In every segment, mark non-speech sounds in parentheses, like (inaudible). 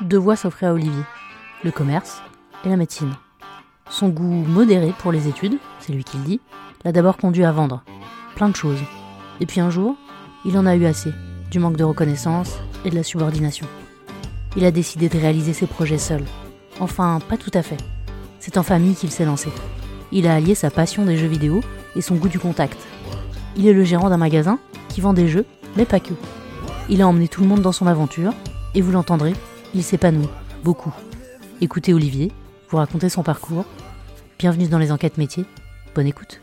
deux voies s'offraient à Olivier, le commerce et la médecine. Son goût modéré pour les études, c'est lui qui le dit, l'a d'abord conduit à vendre plein de choses. Et puis un jour, il en a eu assez du manque de reconnaissance et de la subordination. Il a décidé de réaliser ses projets seul. Enfin, pas tout à fait. C'est en famille qu'il s'est lancé. Il a allié sa passion des jeux vidéo et son goût du contact. Il est le gérant d'un magasin qui vend des jeux, mais pas que. Il a emmené tout le monde dans son aventure, et vous l'entendrez, il s'épanouit, beaucoup. Écoutez Olivier, vous racontez son parcours. Bienvenue dans les enquêtes métiers. Bonne écoute.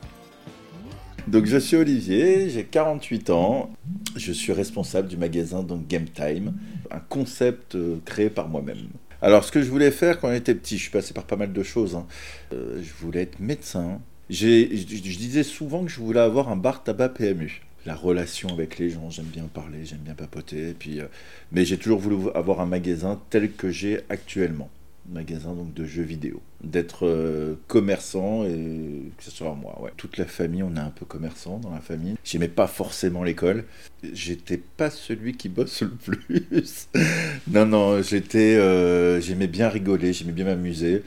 Donc je suis Olivier, j'ai 48 ans, je suis responsable du magasin donc Game Time, un concept euh, créé par moi-même. Alors ce que je voulais faire quand j'étais petit, je suis passé par pas mal de choses. hein. Euh, je voulais être médecin. Je, je disais souvent que je voulais avoir un bar tabac PMU. La relation avec les gens, j'aime bien parler, j'aime bien papoter. Puis, euh, mais j'ai toujours voulu avoir un magasin tel que j'ai actuellement. Magasin donc de jeux vidéo. D'être euh, commerçant et que ce soit moi. Ouais. Toute la famille, on est un peu commerçant dans la famille. J'aimais pas forcément l'école. J'étais pas celui qui bosse le plus. (laughs) non, non, j'étais, euh, j'aimais bien rigoler, j'aimais bien m'amuser.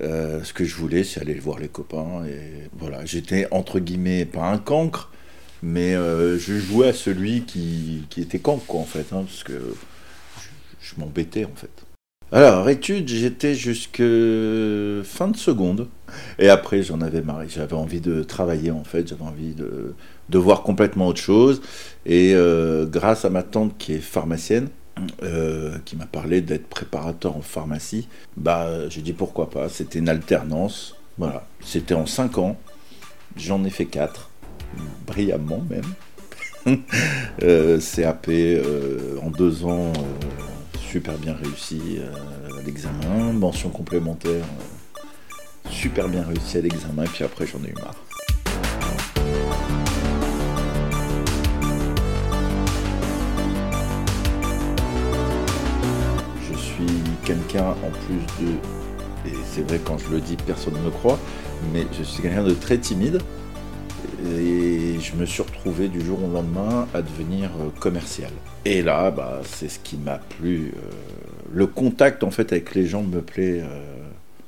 Ce que je voulais, c'est aller voir les copains. Et voilà, j'étais entre guillemets pas un cancre, mais euh, je jouais à celui qui, était cancre, quoi, en fait, hein, parce que je, m'embêtais, en fait. Alors, études, j'étais jusque fin de seconde. Et après, j'en avais marre. J'avais envie de travailler, en fait. J'avais envie de, de voir complètement autre chose. Et euh, grâce à ma tante qui est pharmacienne, euh, qui m'a parlé d'être préparateur en pharmacie, bah, j'ai dit pourquoi pas. C'était une alternance. Voilà. C'était en 5 ans. J'en ai fait 4. Brillamment, même. (laughs) Euh, CAP euh, en 2 ans. euh, super bien réussi à l'examen. Mention complémentaire. super bien réussi à l'examen. Et puis après, j'en ai eu marre. Je suis quelqu'un en plus de, et c'est vrai quand je le dis, personne ne me croit, mais je suis quelqu'un de très timide. Et je me suis retrouvé du jour au lendemain à devenir euh, commercial. Et là, bah, c'est ce qui m'a plu. euh, le contact en fait avec les gens me plaît. euh,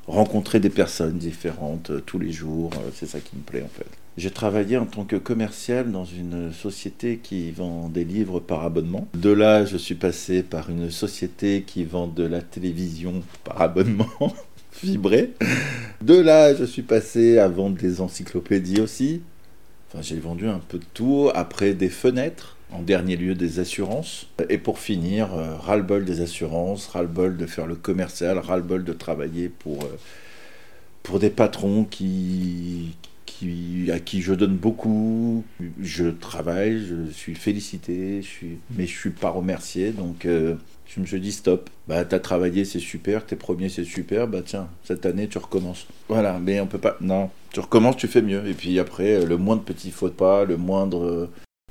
rencontrer des personnes différentes tous les jours, c'est ça qui me plaît en fait. J'ai travaillé en tant que commercial dans une société qui vend des livres par abonnement. De là, je suis passé par une société qui vend de la télévision par abonnement. (laughs) vibré. De là, je suis passé à vendre des encyclopédies aussi. J'ai vendu un peu de tout. Après, des fenêtres. En dernier lieu, des assurances. Et pour finir, euh, ras-le-bol des assurances, ras-le-bol de faire le commercial, ras-le-bol de travailler pour, euh, pour des patrons qui, à qui je donne beaucoup. Je travaille, je suis félicité, je suis, mais je suis pas remercié. Donc, euh, je me suis dit stop. Bah, t'as travaillé, c'est super. T'es premier, c'est super. Bah, tiens, cette année, tu recommences. Voilà, mais on peut pas. Non, tu recommences, tu fais mieux. Et puis après, le moindre petit faute pas, le moindre.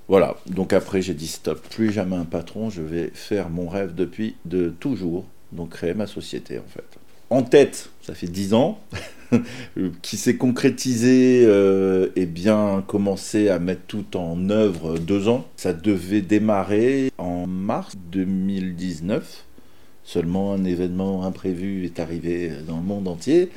Voilà, donc après j'ai dit stop, plus jamais un patron, je vais faire mon rêve depuis de toujours, donc créer ma société en fait. En tête, ça fait 10 ans, (laughs) qui s'est concrétisé euh, et bien commencé à mettre tout en œuvre deux ans. Ça devait démarrer en mars 2019. Seulement un événement imprévu est arrivé dans le monde entier.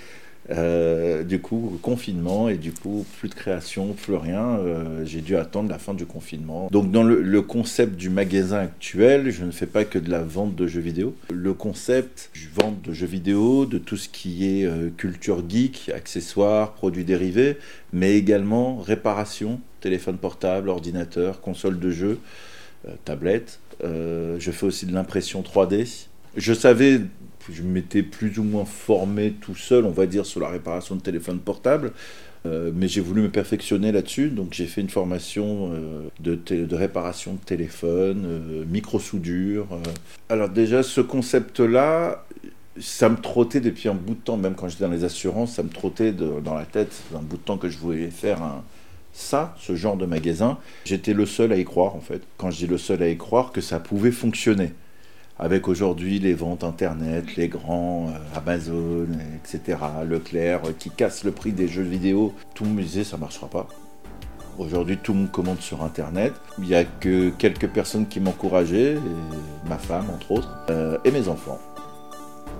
Euh, du coup, confinement et du coup, plus de création, plus rien. Euh, j'ai dû attendre la fin du confinement. Donc, dans le, concept du magasin actuel, je ne fais pas que de la vente de jeux vidéo. Le concept, je vends de jeux vidéo, de tout ce qui est euh, culture geek, accessoires, produits dérivés, mais également réparation, téléphone portable, ordinateur, console de jeu, tablette. je fais aussi de l'impression 3D. Je savais je m'étais plus ou moins formé tout seul, on va dire, sur la réparation de téléphone portable. Euh, mais j'ai voulu me perfectionner là-dessus, donc j'ai fait une formation euh, de, réparation de téléphone, euh, micro-soudure. Alors déjà, ce concept-là, ça me trottait depuis un bout de temps, même quand j'étais dans les assurances, ça me trottait dans la tête, un bout de temps que je voulais faire ça, ce genre de magasin. J'étais le seul à y croire, en fait. Quand je dis le seul à y croire, que ça pouvait fonctionner avec aujourd'hui les ventes internet, les grands euh, Amazon, etc., Leclerc, euh, qui cassent le prix des jeux vidéo, tout le monde disait ça marchera pas. Aujourd'hui, tout le monde commande sur internet. Il n'y a que quelques personnes qui m'encourageaient, ma femme entre autres, euh, et mes enfants.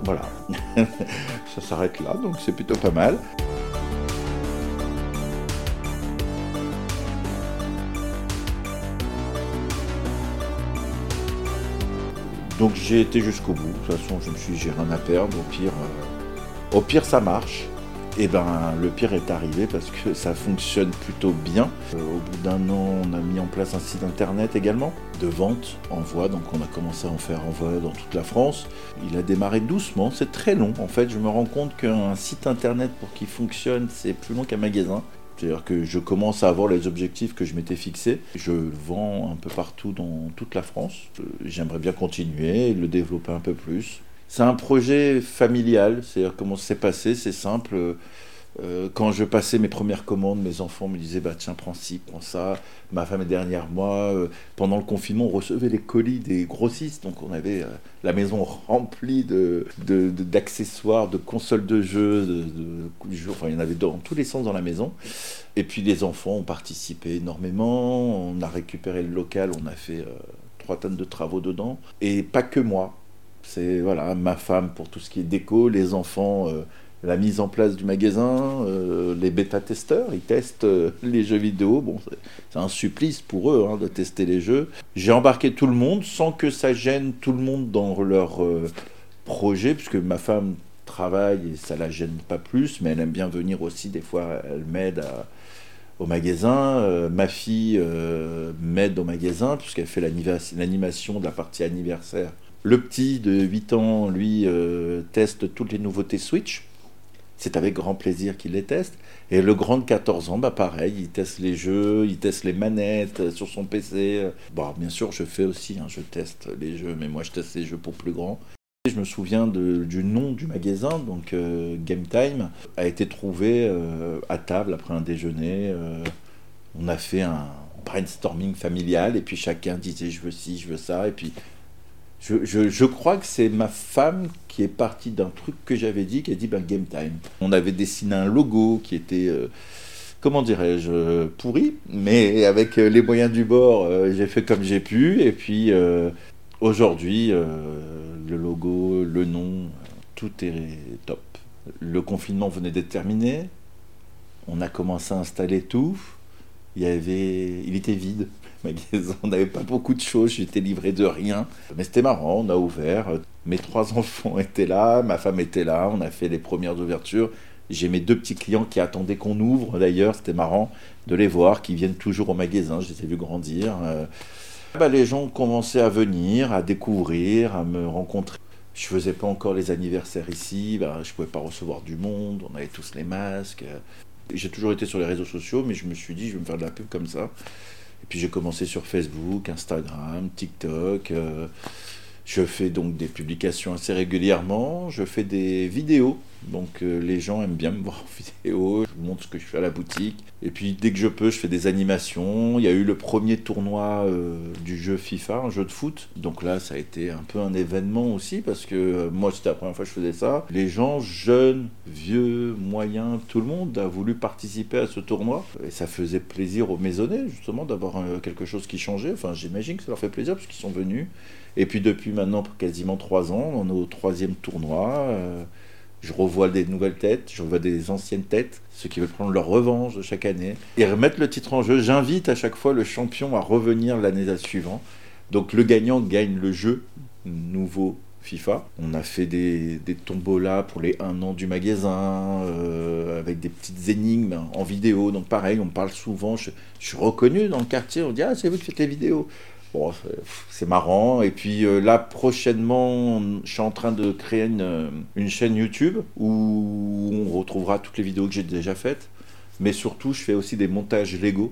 Voilà, (laughs) ça s'arrête là, donc c'est plutôt pas mal. Donc j'ai été jusqu'au bout. De toute façon, je me suis dit, j'ai rien à perdre. Au pire, euh, au pire, ça marche. Et ben, le pire est arrivé parce que (laughs) ça fonctionne plutôt bien. Euh, au bout d'un an, on a mis en place un site internet également de vente en voix. Donc, on a commencé à en faire en voix dans toute la France. Il a démarré doucement. C'est très long. En fait, je me rends compte qu'un site internet pour qu'il fonctionne, c'est plus long qu'un magasin. C'est-à-dire que je commence à avoir les objectifs que je m'étais fixés. Je vends un peu partout dans toute la France. Euh, j'aimerais bien continuer, le développer un peu plus. C'est un projet familial, c'est-à-dire comment c'est passé, c'est simple. Euh, quand je passais mes premières commandes, mes enfants me disaient bah tiens prends ci, prends ça. Ma femme est derrière moi. Euh, pendant le confinement, on recevait les colis des grossistes, donc on avait la maison remplie de, d'accessoires, de, consoles de jeux, de, de, enfin il y en avait dans tous les sens dans la maison. Et puis les enfants ont participé énormément. On a récupéré le local, on a fait euh, trois tonnes de travaux dedans. Et pas que moi. C'est voilà ma femme pour tout ce qui est déco, les enfants. Euh, la mise en place du magasin, euh, les bêta-testeurs, ils testent les jeux vidéo. Bon, c'est un supplice pour eux hein, de tester les jeux. J'ai embarqué tout le monde sans que ça gêne tout le monde dans leur projet, puisque ma femme travaille et ça la gêne pas plus, mais elle aime bien venir aussi. Des fois, elle m'aide au magasin. Euh, ma fille euh, m'aide au magasin puisqu'elle fait l'animation de la partie anniversaire. Le petit de 8 ans, lui, euh, teste toutes les nouveautés Switch. C'est avec grand plaisir qu'il les teste. Et le grand de 14 ans, bah pareil, il teste les jeux, il teste les manettes sur son PC. Bon, bien sûr, je fais aussi, hein, je teste les jeux, mais moi je teste les jeux pour plus grands. Je me souviens du nom du magasin, donc euh, Game Time, a été trouvé euh, à table après un déjeuner. Euh, on a fait un brainstorming familial et puis chacun disait je veux ci, je veux ça. Et puis je, crois que c'est ma femme qui est partie d'un truc que j'avais dit, qui a dit ben, Game Time. On avait dessiné un logo qui était comment dirais-je, pourri, mais avec les moyens du bord, j'ai fait comme j'ai pu, et puis Aujourd'hui, euh, le logo, le nom, tout est top. Le confinement venait d'être terminé. On a commencé à installer tout. Il, y avait, il était vide. On n'avait pas beaucoup de choses. J'étais livré de rien. Mais c'était marrant. On a ouvert. Mes trois (laughs) enfants étaient là. Ma femme était là. On a fait les premières ouvertures. J'ai mes deux petits clients qui attendaient qu'on ouvre. D'ailleurs, c'était marrant de les voir, qui viennent toujours au magasin. Je les ai vus grandir. Euh, bah, les gens commençaient à venir, à découvrir, à me rencontrer. Je faisais pas encore les anniversaires ici, bah, je pouvais pas recevoir du monde, on avait tous les masques. J'ai toujours été sur les réseaux sociaux, mais je me suis dit, je vais me faire de la pub comme ça. Et puis j'ai commencé sur Facebook, Instagram, TikTok. Euh, je fais donc des publications assez régulièrement, je fais des vidéos donc euh, les gens aiment bien me voir en vidéo, je vous montre ce que je fais à la boutique. Et puis dès que je peux, je fais des animations. Il y a eu le premier tournoi euh, du jeu FIFA, un jeu de foot. Donc là, ça a été un peu un événement aussi parce que euh, moi, c'était la première fois que je faisais ça. Les gens, jeunes, vieux, moyens, tout le monde a voulu participer à ce tournoi. Et ça faisait plaisir aux maisonnés justement d'avoir quelque chose qui changeait. Enfin, j'imagine que ça leur fait plaisir parce qu'ils sont venus. Et puis depuis maintenant quasiment trois ans, on est au troisième tournoi je revois des nouvelles têtes, je revois des anciennes têtes, ceux qui veulent prendre leur revanche chaque année, et remettre le titre en jeu. J'invite à chaque fois le champion à revenir l'année suivante. Donc le gagnant gagne le jeu nouveau FIFA. On a fait des, des tombolas pour les 1 an du magasin, euh, avec des petites énigmes en vidéo. Donc pareil, on parle souvent, je, je suis reconnu dans le quartier, on dit Ah, c'est vous qui faites les vidéos. Bon, c'est marrant. Et puis euh, là, prochainement, je suis en train de créer une, euh, une, chaîne YouTube où on retrouvera toutes les vidéos que j'ai déjà faites. Mais surtout, je fais aussi des montages Lego.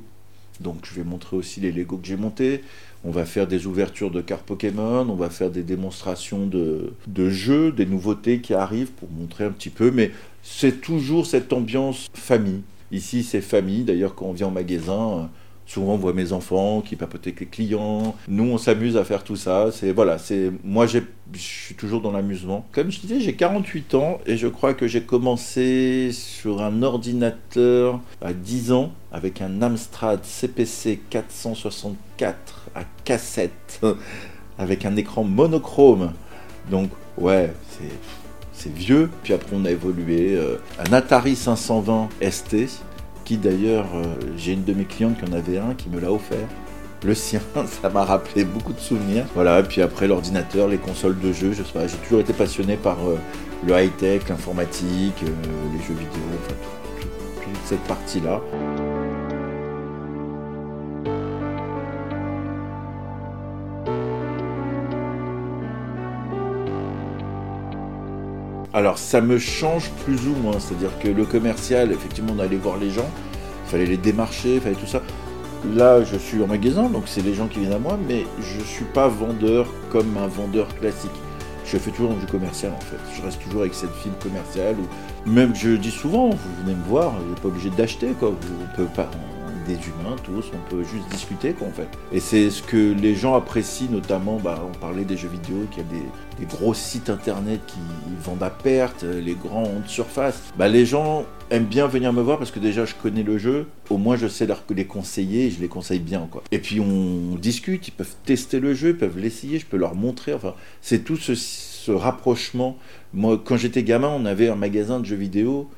Donc, je vais montrer aussi les Lego que j'ai montés. On va faire des ouvertures de cartes Pokémon. On va faire des démonstrations de, de jeux, des nouveautés qui arrivent pour montrer un petit peu. Mais c'est toujours cette ambiance famille. Ici, c'est famille. D'ailleurs, quand on vient au magasin, Souvent, on voit mes enfants qui papotent avec les clients. Nous, on s'amuse à faire tout ça. C'est voilà, c'est moi, je suis toujours dans l'amusement. Comme je disais, j'ai 48 ans et je crois que j'ai commencé sur un ordinateur à 10 ans avec un Amstrad CPC 464 à cassette (laughs) avec un écran monochrome. Donc, ouais, c'est vieux. Puis après, on a évolué. euh, un Atari 520 ST, d'ailleurs, euh, j'ai une de mes clientes qui en avait un, qui me l'a offert. Le sien, (laughs) ça m'a rappelé beaucoup de souvenirs. Voilà, et puis après l'ordinateur, les consoles de jeux, je sais pas, j'ai toujours été passionné par euh, le high-tech, l'informatique, euh, les jeux vidéo, enfin tout- tout- toute cette partie-là. Alors ça me change plus ou moins, c'est-à-dire que le commercial, effectivement, on allait voir les gens, il fallait les démarcher, il fallait tout ça. Là, je suis en magasin, donc c'est les gens qui viennent à moi, mais je suis pas vendeur comme un vendeur classique. Je fais toujours du commercial en fait. Je reste toujours avec cette fibre commerciale. Même, je dis souvent, vous venez me voir, vous n'êtes pas obligé d'acheter quoi. Vous on peut pas, des humains tous, on peut juste discuter quoi en fait. Et c'est ce que les gens apprécient, notamment. Bah, on parlait des jeux vidéo, qu'il y a des, gros sites internet qui vendent à perte, les grandes surfaces. Bah, les gens aiment bien venir me voir parce que déjà je connais le jeu, au moins je sais les conseiller et je les conseille bien quoi. Et puis on discute, ils peuvent tester le jeu, ils peuvent l'essayer, je peux leur montrer, enfin c'est tout ce, ce rapprochement. Moi quand j'étais gamin on avait un magasin de jeux vidéo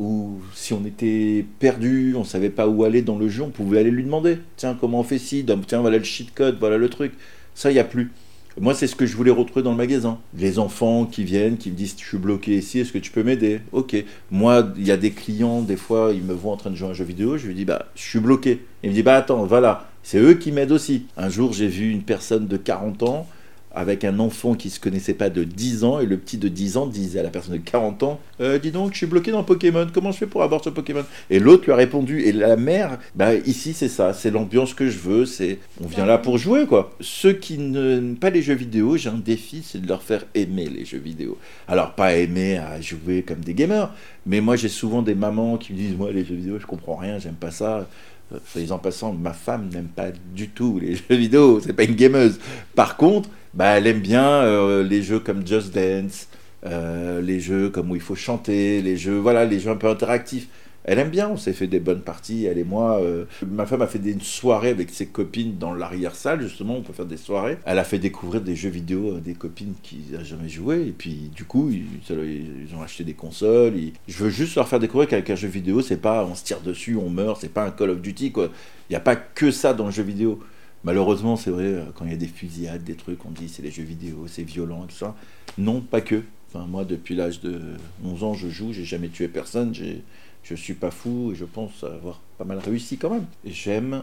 où si on était perdu, on savait pas où aller dans le jeu, on pouvait aller lui demander, tiens comment on fait ci, tiens voilà le cheat code, voilà le truc. Ça il y a plus. Moi, c'est ce que je voulais retrouver dans le magasin. Les enfants qui viennent, qui me disent Je suis bloqué ici, est-ce que tu peux m'aider? Ok. Moi, il y a des clients, des fois, ils me voient en train de jouer à un jeu vidéo, je lui dis Bah, je suis bloqué. Il me dit Bah, attends, voilà. C'est eux qui m'aident aussi. Un jour, j'ai vu une personne de 40 ans avec un enfant qui se connaissait pas de 10 ans et le petit de 10 ans disait à la personne de 40 ans Euh, dis donc je suis bloqué dans Pokémon comment je fais pour avoir ce Pokémon? Et l'autre lui a répondu et la mère bah ici c'est ça c'est l'ambiance que je veux c'est on vient là pour jouer quoi ceux qui n'aiment pas les jeux vidéo j'ai un défi c'est de leur faire aimer les jeux vidéo. Alors pas aimer à jouer comme des gamers mais moi j'ai souvent des mamans qui me disent moi les jeux vidéo je comprends rien j'aime pas ça Euh, Soyez en passant, ma femme n'aime pas du tout les (laughs) jeux vidéo, c'est pas une gameuse. Par contre, bah, elle aime bien euh, les jeux comme Just Dance, euh, les jeux comme où il faut chanter, les jeux, voilà, les jeux un peu interactifs. Elle aime bien, on s'est fait des bonnes parties, elle et moi. euh, ma femme a fait une soirée avec ses copines dans l'arrière-salle, justement, on peut faire des soirées. Elle a fait découvrir des jeux vidéo à des copines qui n'ont jamais joué, et puis du coup, ils, ont acheté des consoles. Je veux juste leur faire découvrir qu'avec un jeu vidéo, c'est pas on se tire dessus, on meurt, c'est pas un Call of Duty, quoi. Il n'y a pas que ça dans le jeu vidéo. Malheureusement, c'est vrai, euh, quand il y a des fusillades, des trucs, on dit c'est les jeux vidéo, c'est violent et tout ça. Non, pas que. Enfin, moi, depuis l'âge de 11 ans, je joue, j'ai jamais tué personne, je suis pas fou et je pense avoir pas mal réussi quand même. J'aime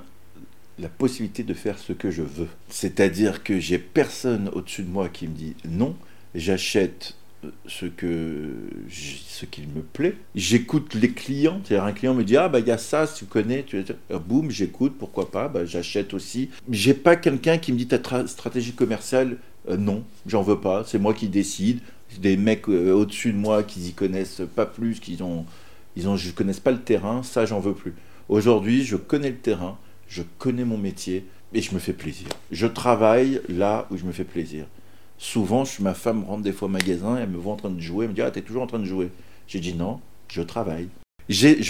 la possibilité de faire ce que je veux. C'est-à-dire que j'ai personne au-dessus de moi qui me dit non, j'achète ce que ce qu'il me plaît. J'écoute les clients. C'est-à-dire un client me dit ah bah il y a ça, tu connais, tu Euh, boum, j'écoute, pourquoi pas, bah, j'achète aussi. J'ai pas quelqu'un qui me dit ta tra- stratégie commerciale, euh, non, j'en veux pas, c'est moi qui décide. Des mecs euh, au-dessus de moi qui y connaissent pas plus, qui ont ils ont je connaissent pas le terrain, ça j'en veux plus. Aujourd'hui, je connais le terrain, je connais mon métier et je me fais plaisir. Je travaille là où je me fais plaisir. Souvent, je, ma femme rentre des fois au magasin, elle me voit en train de jouer, elle me dit Ah, t'es toujours en train de jouer. J'ai dit Non, je travaille.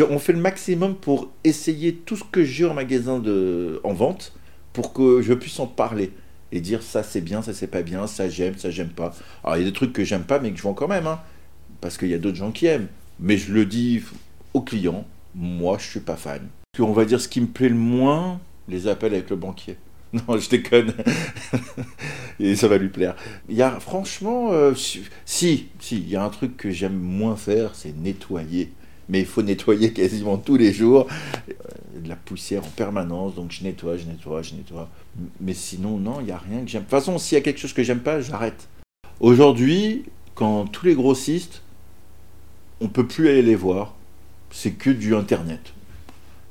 On fait le maximum pour essayer tout ce que j'ai en magasin de, en vente pour que je puisse en parler et dire ça c'est bien, ça c'est pas bien, ça j'aime, ça j'aime pas. Alors il y a des trucs que j'aime pas mais que je vends quand même, hein, parce qu'il y a d'autres gens qui aiment. Mais je le dis aux clients, moi je suis pas fan. Puis on va dire ce qui me plaît le moins, les appels avec le banquier. (laughs) Non, je déconne. (laughs) Et ça va lui plaire. Il y a franchement, euh, si, si, il y a un truc que j'aime moins faire, c'est nettoyer. Mais il faut nettoyer quasiment tous les jours. Euh, de la poussière en permanence, donc je nettoie, je nettoie, je nettoie. Mais sinon, non, il n'y a rien que j'aime. De toute façon, s'il y a quelque chose que j'aime pas, j'arrête. Aujourd'hui, quand tous les grossistes, on peut plus aller les voir, c'est que du internet.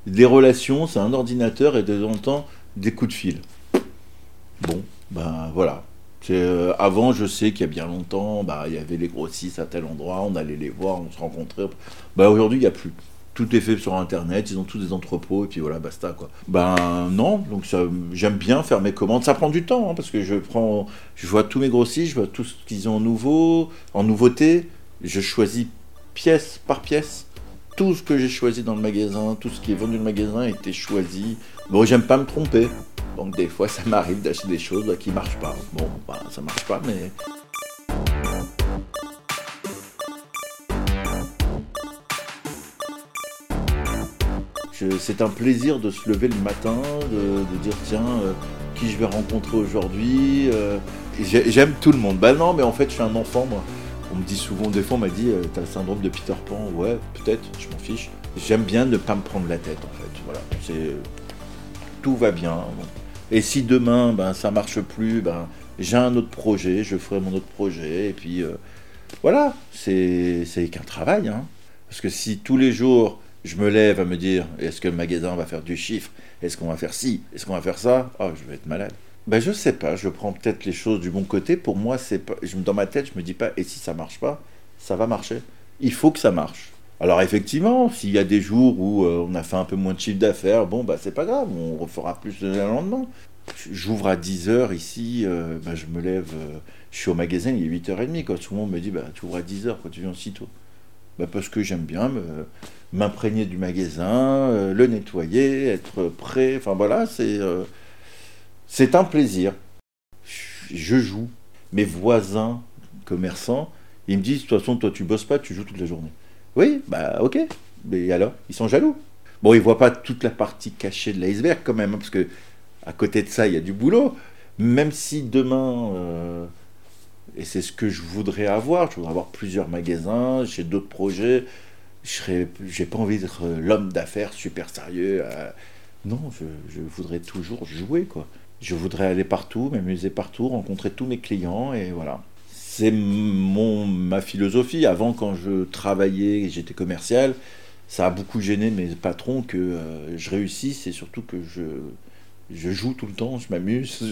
Les relations, c'est un ordinateur et de temps en temps des coups de fil. Bon, ben voilà. Euh, avant, je sais qu'il y a bien longtemps, bah, il y avait les grossistes à tel endroit, on allait les voir, on se rencontrait. Bah, aujourd'hui, il n'y a plus. Tout est fait sur Internet, ils ont tous des entrepôts, et puis voilà, basta, quoi. Ben non, donc j'aime bien faire mes commandes. Ça prend du temps, hein, parce que je prends, je vois tous mes grossistes, je vois tout ce qu'ils ont en nouveau, en nouveauté. Je choisis pièce par pièce tout ce que j'ai choisi dans le magasin, tout ce qui est vendu dans le magasin a été choisi. Bon, j'aime pas me tromper. Donc des fois, ça m'arrive d'acheter des choses là, qui marchent pas. Bon, bah, ça marche pas, mais... C'est un plaisir de se lever le matin, de, dire tiens, euh, qui je vais rencontrer aujourd'hui. Euh, j'aime tout le monde. ben non, mais en fait, je suis un enfant, moi. On me dit souvent, des fois, on m'a dit, euh, t'as le syndrome de Peter Pan. Ouais, peut-être, je m'en fiche. J'aime bien ne pas me prendre la tête, en fait. Voilà, c'est tout va bien. Et si demain, ben, ça marche plus, ben, j'ai un autre projet, je ferai mon autre projet, et puis voilà, c'est qu'un travail. Hein. Parce que si tous les jours, je me lève à me dire est-ce que le magasin va faire du chiffre? Est-ce qu'on va faire ci? Est-ce qu'on va faire ça? Oh, je vais être malade. Ben, je sais pas, je prends peut-être les choses du bon côté. Pour moi, c'est pas, dans ma tête, je me dis pas et si ça marche pas Ça va marcher. Il faut que ça marche. Alors effectivement, s'il y a des jours où euh, on a fait un peu moins de chiffre d'affaires, bon bah c'est pas grave, on refera plus le lendemain. J'ouvre à 10h ici, euh, ben, je me lève, euh, je suis au magasin, il est 8h30, quoi. Tout le monde me dit, bah, tu ouvres à 10h, quand tu viens si tôt Parce que j'aime bien m'imprégner du magasin, euh, le nettoyer, être prêt. Enfin voilà, c'est c'est un plaisir. Je joue. Mes voisins commerçants, ils me disent, de toute façon, toi tu bosses pas, tu joues toute la journée. Oui, bah ok. Mais alors, ils sont jaloux. Bon, ils voient pas toute la partie cachée de l'iceberg quand même, hein, parce que à côté de ça, il y a du boulot. Même si demain, euh, et c'est ce que je voudrais avoir. Je voudrais avoir plusieurs magasins, j'ai d'autres projets. Je n'ai pas envie d'être l'homme d'affaires super sérieux. Euh. non, je, voudrais toujours jouer, quoi. Je voudrais aller partout, m'amuser partout, rencontrer tous mes clients, et voilà. C'est mon ma philosophie. Avant, quand je travaillais j'étais commercial, ça a beaucoup gêné mes patrons que euh, je réussisse et surtout que je, je joue tout le temps, je m'amuse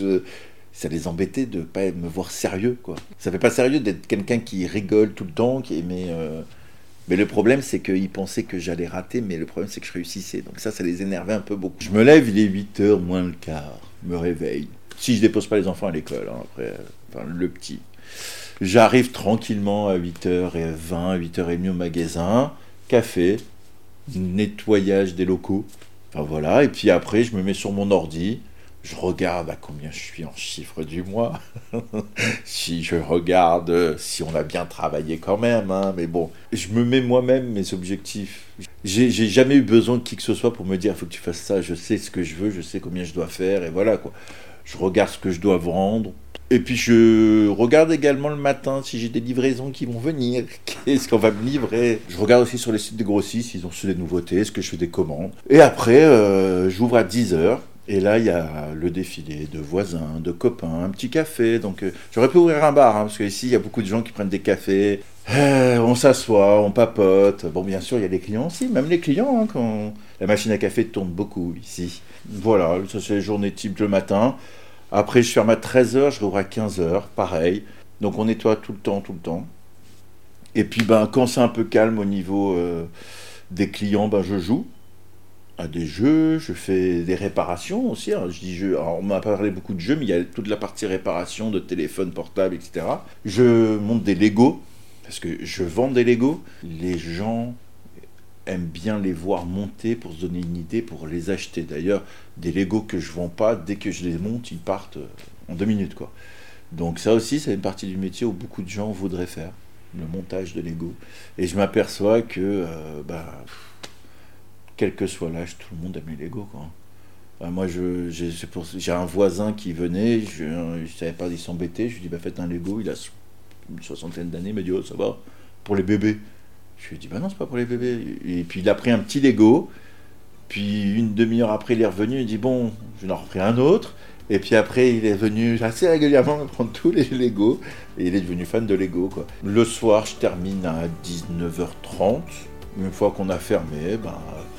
ça les embêtait de pas me voir sérieux quoi. Ça fait pas sérieux d'être quelqu'un qui rigole tout le temps, qui euh, mais le problème c'est qu'ils pensaient que j'allais rater, mais le problème c'est que je réussissais. Donc ça, ça les énervait un peu beaucoup. Je me lève, il est 8h moins le quart, me réveille. Si je dépose pas les enfants à l'école, hein, après, enfin le petit. J'arrive tranquillement à 8h20, 8h30 au magasin, café, nettoyage des locaux. Enfin voilà, et puis après je me mets sur mon ordi, je regarde à combien je suis en chiffre du mois. (laughs) si je regarde si on a bien travaillé quand même, hein, mais bon, je me mets moi-même mes objectifs. J'ai jamais eu besoin de qui que ce soit pour me dire il faut que tu fasses ça, je sais ce que je veux, je sais combien je dois faire, et voilà quoi. Je regarde ce que je dois vendre. Et puis je regarde également le matin si j'ai des livraisons qui vont venir, (laughs) qu'est-ce qu'on va me livrer? Je regarde aussi sur les sites des grossistes s'ils ont reçu des nouveautés, est-ce que je fais des commandes? Et après, euh, j'ouvre à 10h et là, il y a le défilé de voisins, de copains, un petit café. Donc, euh, j'aurais pu ouvrir un bar, hein, parce qu'ici, il y a beaucoup de gens qui prennent des cafés. Euh, on s'assoit, on papote. Bon, bien sûr, il y a des clients aussi, même les clients, hein, quand la machine à café tourne beaucoup ici. Voilà, ça c'est les journées type le matin. Après, je ferme à 13h, je rouvre à 15h, pareil. Donc, on nettoie tout le temps, tout le temps. Et puis, ben, quand c'est un peu calme au niveau euh, des clients, ben, je joue à des jeux, je fais des réparations aussi. Hein. Je dis on m'a parlé beaucoup de jeux, mais il y a toute la partie réparation de téléphone portable, etc. Je monte des Lego, parce que je vends des Lego. Les gens aiment bien les voir monter pour se donner une idée, pour les acheter. D'ailleurs, des Lego que je vends pas, dès que je les monte, ils partent euh, en deux minutes. quoi. Donc ça aussi, c'est une partie du métier où beaucoup de gens voudraient faire, le montage de Lego. Et je m'aperçois que... Euh, bah, quel que soit l'âge, tout le monde aime les Lego. Moi, j'ai un voisin qui venait, je ne savais pas, il s'embêtait. Je lui dis, bah, faites un Lego. Il a une soixantaine d'années, il m'a dit, oh, ça va, pour les bébés. Je lui ai dit, bah non, c'est pas pour les bébés. Et puis, il a pris un petit Lego. Puis, une demi-heure après, il est revenu. Il dit, bon, je n'en repris un autre. Et puis après, il est venu assez régulièrement prendre tous les Lego. Et il est devenu fan de Lego. Le soir, je termine à 19h30. Une fois qu'on a fermé, ben,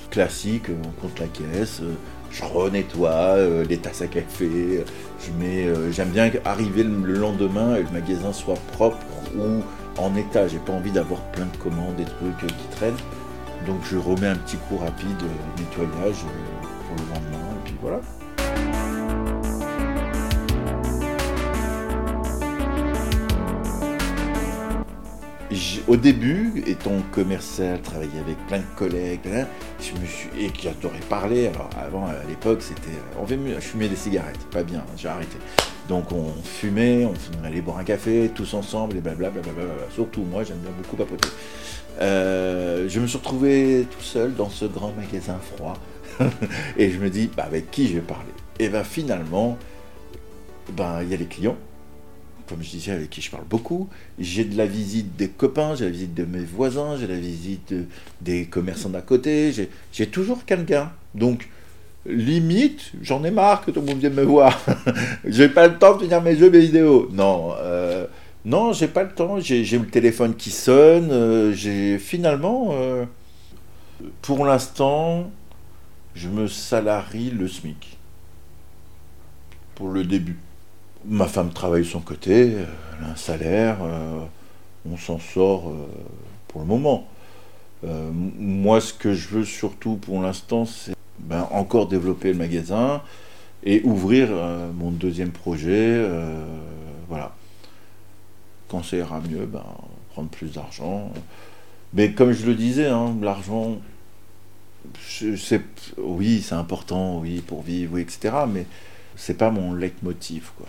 classique, on compte la caisse, euh, je renettoie euh, les tasses à café, je mets, euh, j'aime bien arriver le lendemain et le magasin soit propre ou en état. J'ai pas envie d'avoir plein de commandes, des trucs qui traînent. Donc je remets un petit coup rapide nettoyage pour le lendemain et puis voilà. Au début, étant commercial, travailler avec plein de collègues, hein, je me suis, et qui adorait parler. Alors avant, à l'époque, c'était, on fumait des cigarettes, pas bien, hein, j'ai arrêté. Donc on fumait, on allait boire un café, tous ensemble, et blablabla. Surtout moi, j'aime bien beaucoup papoter. Euh, je me suis retrouvé tout seul dans ce grand magasin froid. (laughs) et je me dis, bah, avec qui je vais parler? Et bien finalement, ben, il y a les clients, comme je disais, avec qui je parle beaucoup. J'ai de la visite des copains, j'ai la visite de mes voisins, j'ai la visite des commerçants d'à côté, j'ai toujours quelqu'un. Donc, limite, j'en ai marre que tout le monde vienne me voir. (laughs) j'ai pas le temps de finir mes jeux, mes vidéos. Non, euh, non, j'ai pas le temps. J'ai le téléphone qui sonne. Euh, j'ai finalement, euh, pour l'instant, je me salarie le SMIC pour le début. Ma femme travaille de son côté, elle a un salaire, on s'en sort pour le moment. moi, ce que je veux surtout pour l'instant, c'est ben, encore développer le magasin et ouvrir euh, mon deuxième projet. Euh, voilà. Quand ça ira mieux, ben, prendre plus d'argent. Mais comme je le disais, hein, l'argent, oui, c'est important, oui, pour vivre, etc. Mais c'est pas mon leitmotiv, quoi.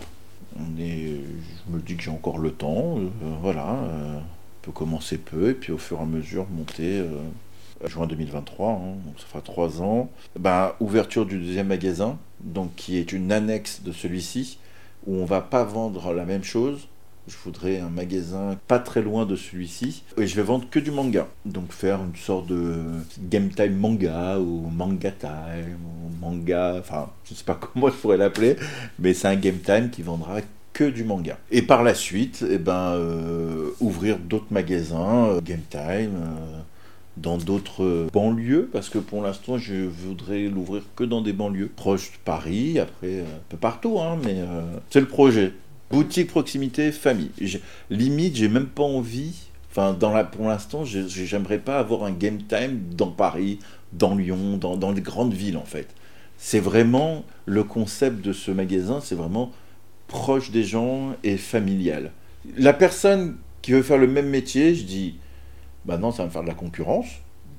On est, je me dis que j'ai encore le temps, euh, voilà. on peut commencer peu et puis au fur et à mesure monter juin 2023, hein, ça fera trois ans. Ben, ouverture du deuxième magasin, donc qui est une annexe de celui-ci, où on va pas vendre la même chose. Je voudrais un magasin pas très loin de celui-ci. Et je vais vendre que du manga. Donc faire une sorte de game time manga ou manga time ou manga. Enfin, je sais pas (laughs) comment je pourrais l'appeler. Mais c'est un game time qui vendra que du manga. Et par la suite, eh ben, euh, ouvrir d'autres magasins, euh, game time. Euh, dans d'autres banlieues, parce que pour l'instant, je voudrais l'ouvrir que dans des banlieues proches de Paris, après un peu partout, hein, mais c'est le projet. Boutique, proximité, famille. Limite, j'ai même pas envie, enfin, pour l'instant, j'aimerais pas avoir un game time dans Paris, dans Lyon, dans, dans les grandes villes, en fait. C'est vraiment le concept de ce magasin, c'est vraiment proche des gens et familial. La personne qui veut faire le même métier, je dis, Maintenant, ça va me faire de la concurrence,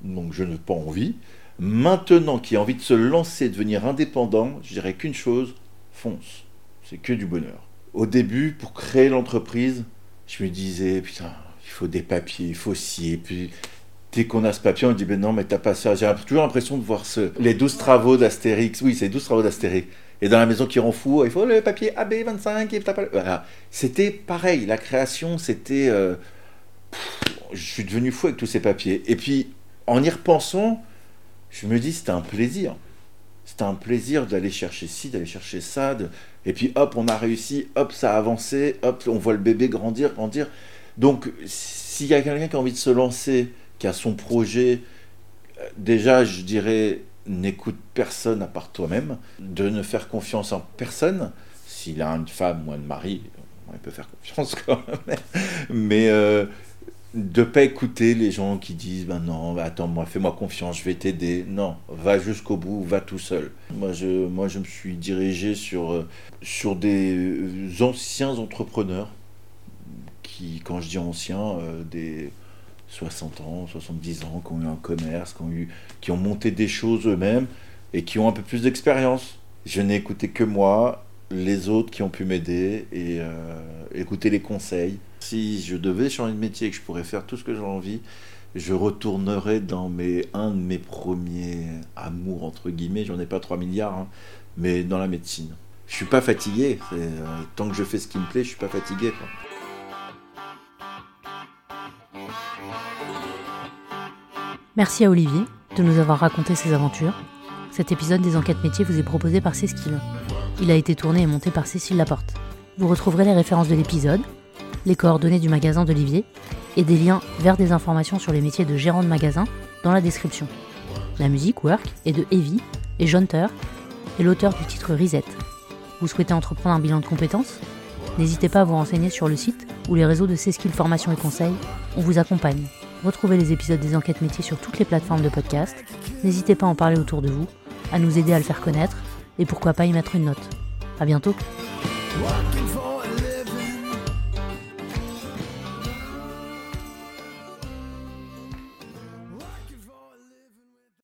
donc je n'ai pas envie. Maintenant, qui a envie de se lancer, de devenir indépendant, je dirais qu'une chose, fonce. C'est que du bonheur. Au début, pour créer l'entreprise, je me disais, putain, il faut des papiers, il faut ci, et puis dès qu'on a ce papier, on dit, ben non, mais t'as pas ça. J'ai toujours l'impression de voir les 12 travaux d'Astérix. Oui, c'est les 12 travaux d'Astérix. Et dans la maison qui rend fou, il faut le papier AB25 et Voilà. C'était pareil, la création, c'était. Euh, je suis devenu fou avec tous ces papiers. Et puis, en y repensant, je me dis, c'était un plaisir. C'était un plaisir d'aller chercher ci, d'aller chercher ça. Et puis, hop, on a réussi, hop, ça a avancé, hop, on voit le bébé grandir, grandir. Donc, s'il y a quelqu'un qui a envie de se lancer, qui a son projet, euh, déjà, je dirais, n'écoute personne à part toi-même, de ne faire confiance en personne. S'il a une femme ou un mari, il peut faire confiance (laughs) quand même. Mais euh, de pas écouter les gens qui disent ben non attends moi fais-moi confiance je vais t'aider. Non va jusqu'au bout va tout seul. Moi je moi je me suis dirigé sur euh, sur des euh, anciens entrepreneurs qui quand je dis anciens euh, des 60 ans 70 ans qui ont eu un commerce qui ont eu qui ont monté des choses eux-mêmes et qui ont un peu plus d'expérience. Je n'ai écouté que moi les autres qui ont pu m'aider et écouter les conseils si je devais changer de métier et que je pourrais faire tout ce que j'ai envie, je retournerais dans mes, un de mes premiers amours, entre guillemets, j'en ai pas 3 milliards, hein, mais dans la médecine. Je suis pas fatigué, euh, tant que je fais ce qui me plaît, je suis pas fatigué. Merci à Olivier de nous avoir raconté ses aventures. Cet épisode des enquêtes métiers vous est proposé par Cécile. Il a été tourné et monté par Cécile Laporte. Vous retrouverez les références de l'épisode, les coordonnées du magasin d'Olivier et des liens vers des informations sur les métiers de gérant de magasin dans la description. La musique Work est de Evie et Jonter et l'auteur du titre Reset. Vous souhaitez entreprendre un bilan de compétences? N'hésitez pas à vous renseigner sur le site ou les réseaux de C-Skill Formation et Conseil. On vous accompagne. Retrouvez les épisodes des enquêtes métiers sur toutes les plateformes de podcast. N'hésitez pas à en parler autour de vous, à nous aider à le faire connaître et pourquoi pas y mettre une note. À bientôt.